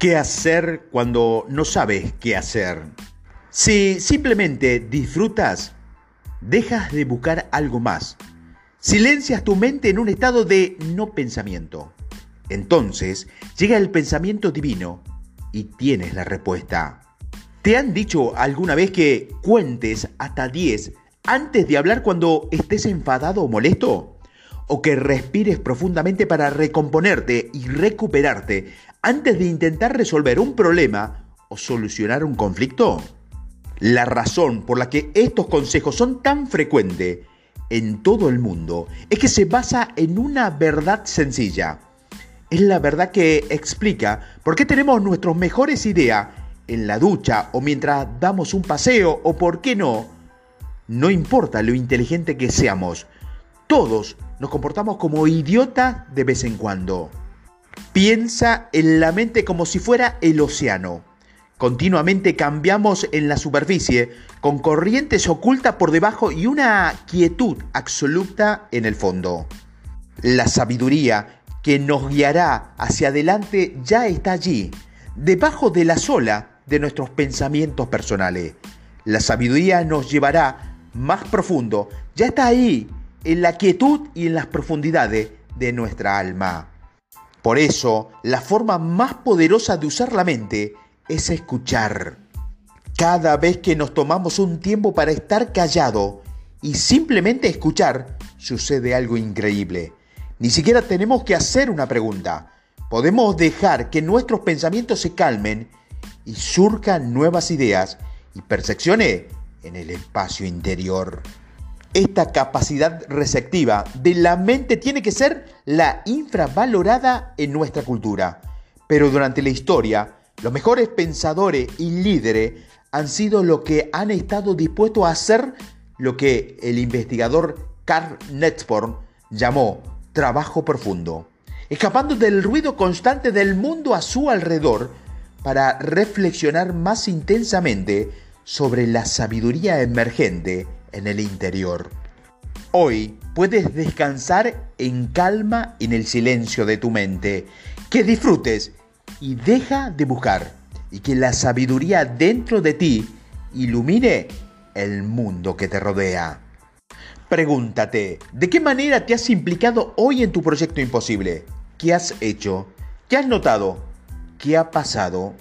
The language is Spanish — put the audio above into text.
¿Qué hacer cuando no sabes qué hacer? Si simplemente disfrutas, dejas de buscar algo más. Silencias tu mente en un estado de no pensamiento. Entonces llega el pensamiento divino y tienes la respuesta. ¿Te han dicho alguna vez que cuentes hasta 10 antes de hablar cuando estés enfadado o molesto? ¿O que respires profundamente para recomponerte y recuperarte antes de intentar resolver un problema o solucionar un conflicto? La razón por la que estos consejos son tan frecuentes en todo el mundo es que se basa en una verdad sencilla. Es la verdad que explica por qué tenemos nuestras mejores ideas en la ducha o mientras damos un paseo o por qué no. No importa lo inteligente que seamos, todos nos comportamos como idiotas de vez en cuando. Piensa en la mente como si fuera el océano. Continuamente cambiamos en la superficie con corrientes ocultas por debajo y una quietud absoluta en el fondo. La sabiduría que nos guiará hacia adelante ya está allí, debajo de la sola de nuestros pensamientos personales. La sabiduría nos llevará más profundo, ya está ahí, en la quietud y en las profundidades de nuestra alma. Por eso, la forma más poderosa de usar la mente es escuchar. Cada vez que nos tomamos un tiempo para estar callado y simplemente escuchar, sucede algo increíble. Ni siquiera tenemos que hacer una pregunta. Podemos dejar que nuestros pensamientos se calmen y surcan nuevas ideas y percepciones en el espacio interior. Esta capacidad receptiva de la mente tiene que ser la infravalorada en nuestra cultura. Pero durante la historia, los mejores pensadores y líderes han sido los que han estado dispuestos a hacer lo que el investigador Carl Netzborn llamó trabajo profundo, escapando del ruido constante del mundo a su alrededor para reflexionar más intensamente sobre la sabiduría emergente en el interior. Hoy puedes descansar en calma en el silencio de tu mente. Que disfrutes y deja de buscar y que la sabiduría dentro de ti ilumine el mundo que te rodea. Pregúntate, ¿de qué manera te has implicado hoy en tu proyecto imposible? ¿Qué has hecho? ¿Qué has notado? ¿Qué ha pasado?